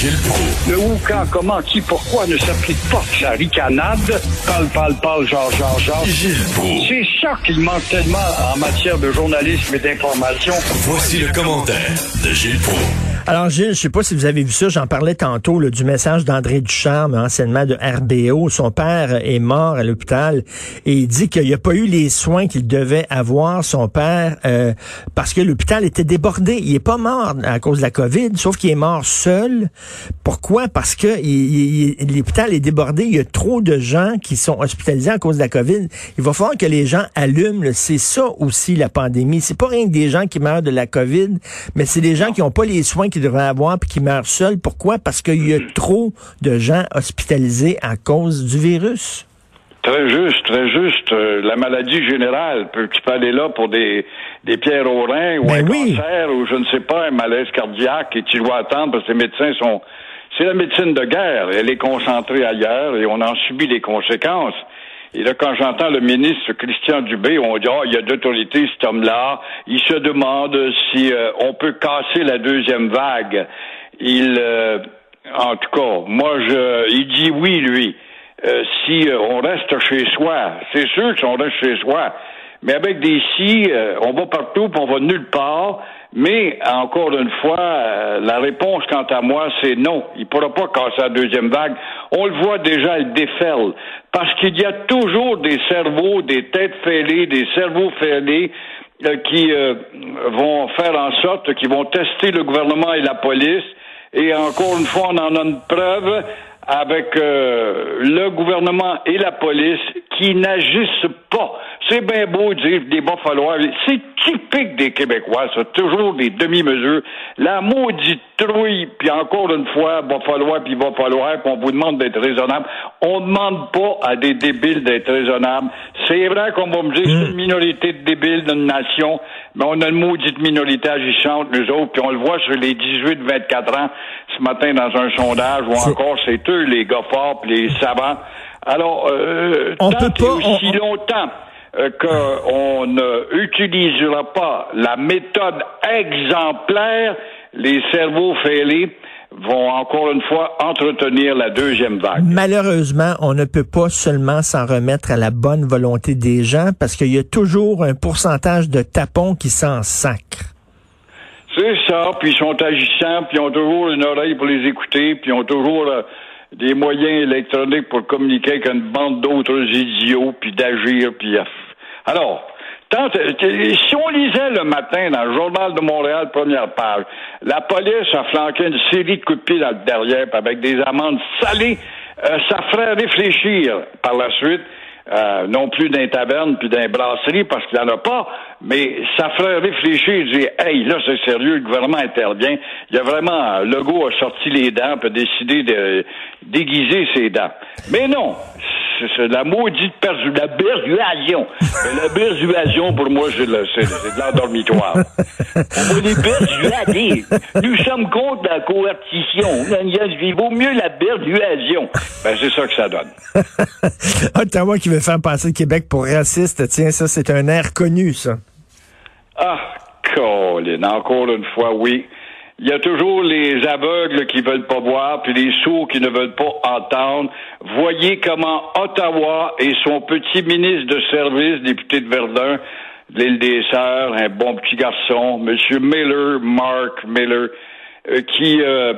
Gilles Proulx. Le où, quand, comment, qui, pourquoi ne s'applique pas sa ricanade? Parle, parle, parle, genre, genre, genre. Gilles Proulx. C'est ça qu'il manque tellement en matière de journalisme et d'information. Voici le commentaire de Gilles Proulx. Alors, Gilles, je sais pas si vous avez vu ça, j'en parlais tantôt là, du message d'André Ducharme, anciennement de RBO. Son père est mort à l'hôpital et il dit qu'il n'y a pas eu les soins qu'il devait avoir, son père, euh, parce que l'hôpital était débordé. Il est pas mort à cause de la COVID, sauf qu'il est mort seul. Pourquoi? Parce que l'hôpital est débordé. Il y a trop de gens qui sont hospitalisés à cause de la COVID. Il va falloir que les gens allument. C'est ça aussi la pandémie. C'est pas rien que des gens qui meurent de la COVID, mais c'est des gens qui n'ont pas les soins qu'ils devraient avoir puis qui meurent seuls. Pourquoi? Parce qu'il y a trop de gens hospitalisés à cause du virus. Très juste, très juste. Euh, la maladie générale, peut, tu peux aller là pour des, des pierres au rein ou Ben un oui. cancer ou je ne sais pas, un malaise cardiaque et tu dois attendre parce que les médecins sont... C'est la médecine de guerre. Elle est concentrée ailleurs et on en subit les conséquences. Et là, quand j'entends le ministre Christian Dubé, on dit, oh, il y a d'autorité, cet homme-là. Il se demande si euh, on peut casser la deuxième vague. Il, euh, en tout cas, moi, je, il dit oui, lui. Euh, si euh, on reste chez soi, c'est sûr qu'on reste chez soi. Mais avec des si, euh, on va partout, puis on va nulle part. Mais encore une fois, euh, la réponse quant à moi, c'est non. Il ne pourra pas casser la deuxième vague. On le voit déjà, elle déferle. Parce qu'il y a toujours des cerveaux, des têtes fêlées, des cerveaux fêlés euh, qui euh, vont faire en sorte qu'ils vont tester le gouvernement et la police. Et encore une fois, on en a une preuve avec euh, le gouvernement et la police qui n'agissent pas. C'est bien beau de dire des bas. C'est typique des Québécois, ça. Toujours des demi-mesures. La maudite trouille, puis encore une fois, va falloir, puis va falloir, puis on vous demande d'être raisonnable. On ne demande pas à des débiles d'être raisonnables. C'est vrai qu'on va me dire c'est une minorité de débiles d'une nation, mais on a une maudite minorité agissante, nous autres, puis on le voit sur les 18-24 ans ce matin dans un sondage, ou encore c'est eux, les gars forts, puis les savants. Alors, euh, On tant peut et pas- aussi on- longtemps qu'on ne utilisera pas la méthode exemplaire, les cerveaux fêlés vont encore une fois entretenir la deuxième vague. Malheureusement, on ne peut pas seulement s'en remettre à la bonne volonté des gens parce qu'il y a toujours un pourcentage de tapons qui s'en sacrent. C'est ça, puis ils sont agissants, puis ils ont toujours une oreille pour les écouter, puis ils ont toujours euh, des moyens électroniques pour communiquer avec une bande d'autres idiots, puis d'agir, puis... Alors, tant, euh, si on lisait le matin dans le Journal de Montréal, première page, la police a flanqué une série de coups de pied dans le derrière, avec des amendes salées, euh, ça ferait réfléchir par la suite euh, non plus d'un taverne puis d'un brasserie parce qu'il n'y en a pas, mais ça ferait réfléchir, dire Hey, là, c'est sérieux, le gouvernement intervient. Il y a vraiment Legault a sorti les dents a décidé de déguiser ses dents. Mais non, c'est la maudite perdu, la persuasion. La persuasion, pour moi, c'est de l'endormitoire. On va les persuader. Nous sommes contre la coercition. Il vaut mieux la persuasion. Ben, c'est ça que ça donne. Ottawa qui veut faire passer le Québec pour raciste, tiens, ça, c'est un air connu, ça. Ah, Colin, encore une fois, oui. Il y a toujours les aveugles qui veulent pas voir, puis les sourds qui ne veulent pas entendre. Voyez comment Ottawa et son petit ministre de service, député de Verdun, l'île des Sœurs, un bon petit garçon, Monsieur Miller, Mark Miller, euh, qui euh,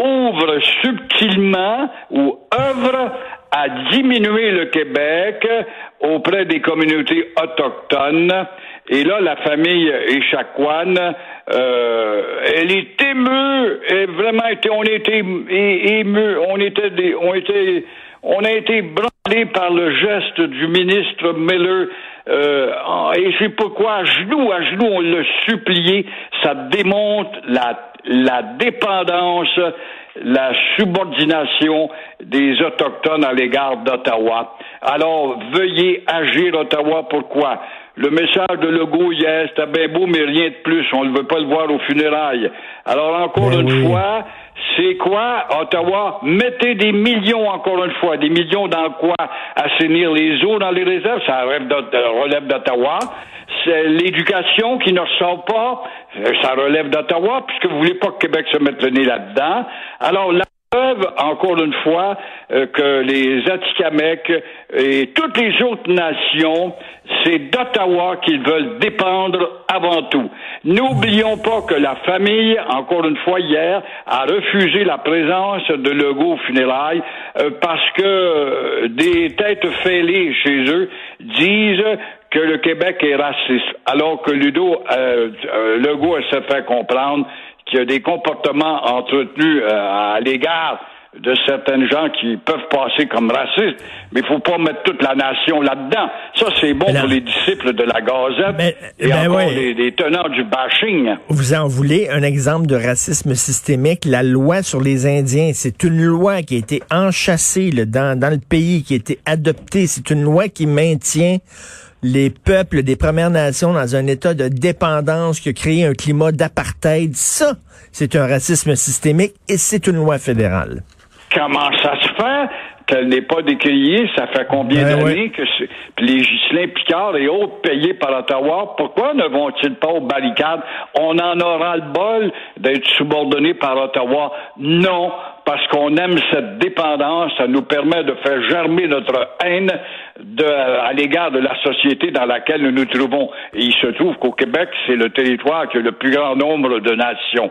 ouvre subtilement ou œuvre à diminuer le Québec auprès des communautés autochtones. Et là, la famille Échaquan, euh, elle est émue, et vraiment on était ému, on était, des, on était, on a été branlé par le geste du ministre Miller. Euh, et c'est pourquoi, à genoux, à genoux, on l'a supplié. Ça démontre la, la dépendance, la subordination des Autochtones à l'égard d'Ottawa. Alors, veuillez agir, Ottawa. Pourquoi? Le message de Legault hier, c'était bien beau, mais rien de plus. On ne veut pas le voir aux funérailles. Alors, encore Ben une oui. fois, c'est quoi, Ottawa? Mettez des millions, encore une fois, des millions dans quoi? Assainir les eaux dans les réserves, ça relève d'Ottawa. C'est l'éducation qui ne ressort pas, euh, ça relève d'Ottawa, puisque vous voulez pas que Québec se mette le nez là-dedans. Alors, là, encore une fois, euh, que les Atikamekw et toutes les autres nations, c'est d'Ottawa qu'ils veulent dépendre avant tout. N'oublions pas que la famille, encore une fois hier, a refusé la présence de Legault au funérailles euh, parce que euh, des têtes fêlées chez eux disent que le Québec est raciste, alors que Ludo, Legault se fait comprendre qu'il y a des comportements entretenus euh, à l'égard de certaines gens qui peuvent passer comme racistes, mais il faut pas mettre toute la nation là-dedans. Ça, c'est bon pour les disciples de la Gazette et ben encore les, tenants du bashing. Vous en voulez un exemple de racisme systémique? La loi sur les Indiens, c'est une loi qui a été enchâssée dans, dans le pays, qui a été adoptée. C'est une loi qui maintient les peuples des Premières Nations dans un état de dépendance qui a créé un climat d'apartheid. Ça, c'est un racisme systémique et c'est une loi fédérale. Comment ça se fait qu'elle n'est pas décriée? Ça fait combien ben d'années que les Ghislain Picard et autres payés par Ottawa, pourquoi ne vont-ils pas aux barricades? On en aura le bol d'être subordonnés par Ottawa. Non, parce qu'on aime cette dépendance, ça nous permet de faire germer notre haine de, à l'égard de la société dans laquelle nous nous trouvons. Et il se trouve qu'au Québec, c'est le territoire qui a le plus grand nombre de nations.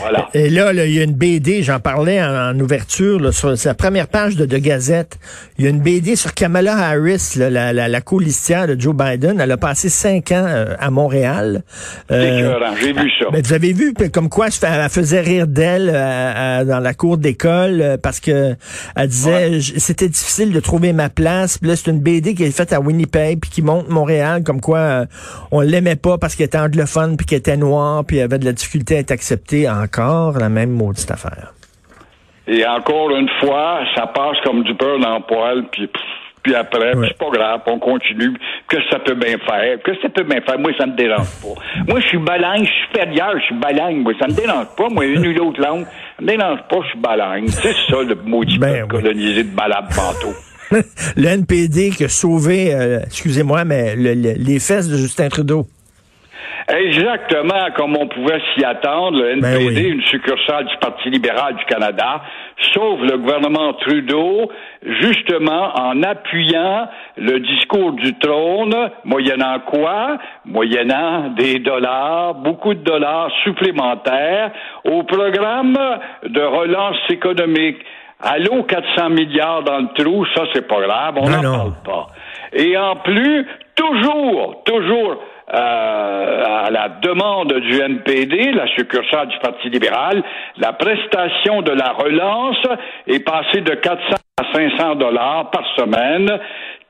Voilà. Et là, il y a une BD, j'en parlais en, ouverture, sur la première page de, de Gazette. Il y a une BD sur Kamala Harris, la, la, la colistière de Joe Biden. Elle a passé cinq ans euh, à Montréal. Euh, j'ai vu ça. Ben, vous avez vu comme quoi elle faisait rire d'elle euh, dans la cour d'école euh, parce que elle disait c'était difficile de trouver ma place. Puis là, c'est une BD qui est faite à Winnipeg puis qui montre Montréal comme quoi on l'aimait pas parce qu'elle était anglophone puis qu'elle était noire puis avait de la difficulté à être acceptée encore la même maudite affaire. Et encore une fois, ça passe comme du beurre dans le poêle, puis, puis après, c'est pas grave, on continue. Que ça peut bien faire? Que ça peut bien faire? Moi, ça me dérange pas. Moi, je suis balingue, je suis supérieur, je suis balingue. Moi, ça me dérange pas. Moi, une ou l'autre langue, ça me dérange pas, je suis balingue. C'est ça, le maudit ben, colonisé de balade panto. le NPD qui a sauvé, euh, excusez-moi, mais les fesses de Justin Trudeau. Exactement comme on pouvait s'y attendre, le ben NPD, une succursale du Parti libéral du Canada, sauve le gouvernement Trudeau justement en appuyant le discours du trône, moyennant quoi? Moyennant des dollars, beaucoup de dollars supplémentaires au programme de relance économique. Allô, 400 milliards dans le trou, ça c'est pas grave, on n'en parle pas. Et en plus, toujours, toujours à la demande du NPD, la succursale du Parti libéral, la prestation de la relance est passée de 400 à 500 dollars par semaine.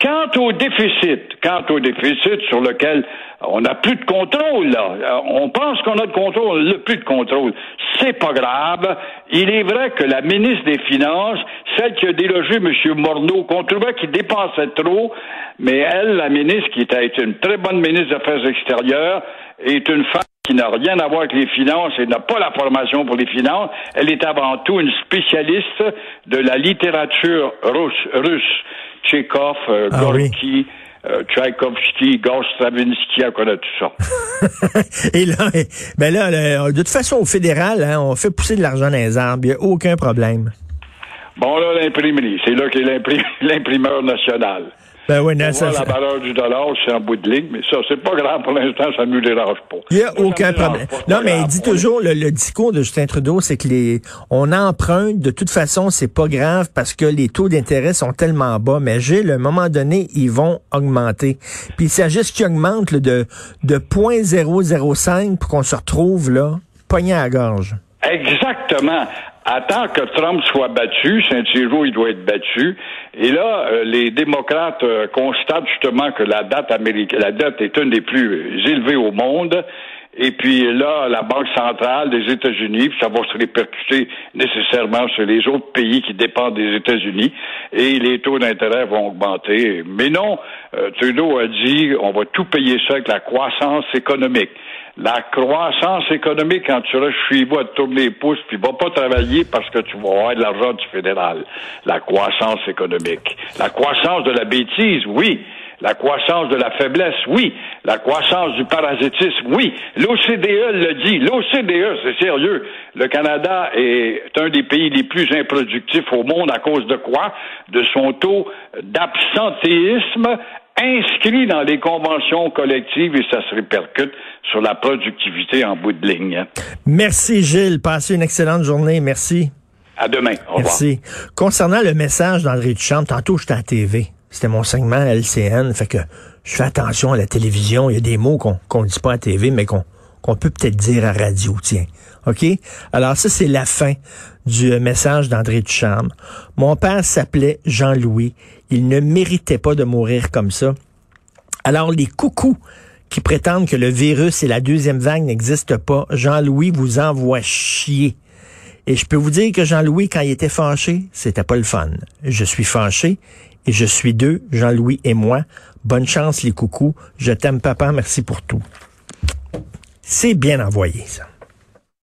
Quant au déficit, quant au déficit sur lequel on n'a plus de contrôle, là. Euh, on pense qu'on a de contrôle, on n'a plus de contrôle. C'est pas grave. Il est vrai que la ministre des Finances, celle qui a délogé M. Morneau, qu'on trouvait qu'il dépensait trop, mais elle, la ministre, qui était une très bonne ministre des Affaires extérieures, est une femme qui n'a rien à voir avec les finances et n'a pas la formation pour les finances. Elle est avant tout une spécialiste de la littérature russe, russe. Tchekhov, euh, ah Gorky, euh, Tchaïkovski, on connaît tout ça. Et là, ben là, de toute façon, au fédéral, hein, on fait pousser de l'argent dans les arbres. Il n'y a aucun problème. Bon, là, l'imprimerie. C'est là qu'est l'imprimeur national. Ben oui, non, ça, la valeur du dollar, c'est en bout de ligne, mais ça, c'est pas grave pour l'instant, ça ne nous dérange pas. Il n'y a aucun problème. non, mais il dit toujours, le, discours de Justin Trudeau, c'est que les, on emprunte, de toute façon, c'est pas grave parce que les taux d'intérêt sont tellement bas, mais Gilles, à un moment donné, ils vont augmenter. Puis il s'agit qu'ils augmentent de, de 0.005 pour qu'on se retrouve, là, pogné à la gorge. Exactement attend que Trump soit battu. Saint-Thierry, il doit être battu. Et là, euh, les démocrates euh, constatent justement que la américaine, la dette est une des plus élevées au monde. Et puis là, la Banque centrale des États-Unis, puis ça va se répercuter nécessairement sur les autres pays qui dépendent des États-Unis, et les taux d'intérêt vont augmenter. Mais non, euh, Trudeau a dit, on va tout payer ça avec la croissance économique. La croissance économique, quand tu restes chez vous à te tourner les pouces, puis va pas travailler parce que tu vas avoir de l'argent du fédéral. La croissance économique. La croissance de la bêtise, oui. La croissance de la faiblesse, oui. La croissance du parasitisme, oui. L'OCDE le dit. L'OCDE, c'est sérieux. Le Canada est un des pays les plus improductifs au monde à cause de quoi? De son taux d'absentéisme inscrit dans les conventions collectives et ça se répercute sur la productivité en bout de ligne. Merci Gilles. Passez une excellente journée. Merci. À demain. Au Merci. Concernant le message d'André Duchamp, tantôt j'étais à la TV. C'était mon segment LCN. Fait que je fais attention à la télévision. Il y a des mots qu'on ne dit pas à TV, mais qu'on qu'on peut peut-être dire à radio, tiens. OK? Alors ça, c'est la fin du euh, message d'André Ducharme. Mon père s'appelait Jean-Louis. Il ne méritait pas de mourir comme ça. Alors les coucous qui prétendent que le virus et la deuxième vague n'existent pas, Jean-Louis vous envoie chier. Et je peux vous dire que Jean-Louis, quand il était fâché, c'était pas le fun. Je suis fâché et je suis deux, Jean-Louis et moi. Bonne chance les coucous. Je t'aime papa, merci pour tout. C'est bien envoyé ça.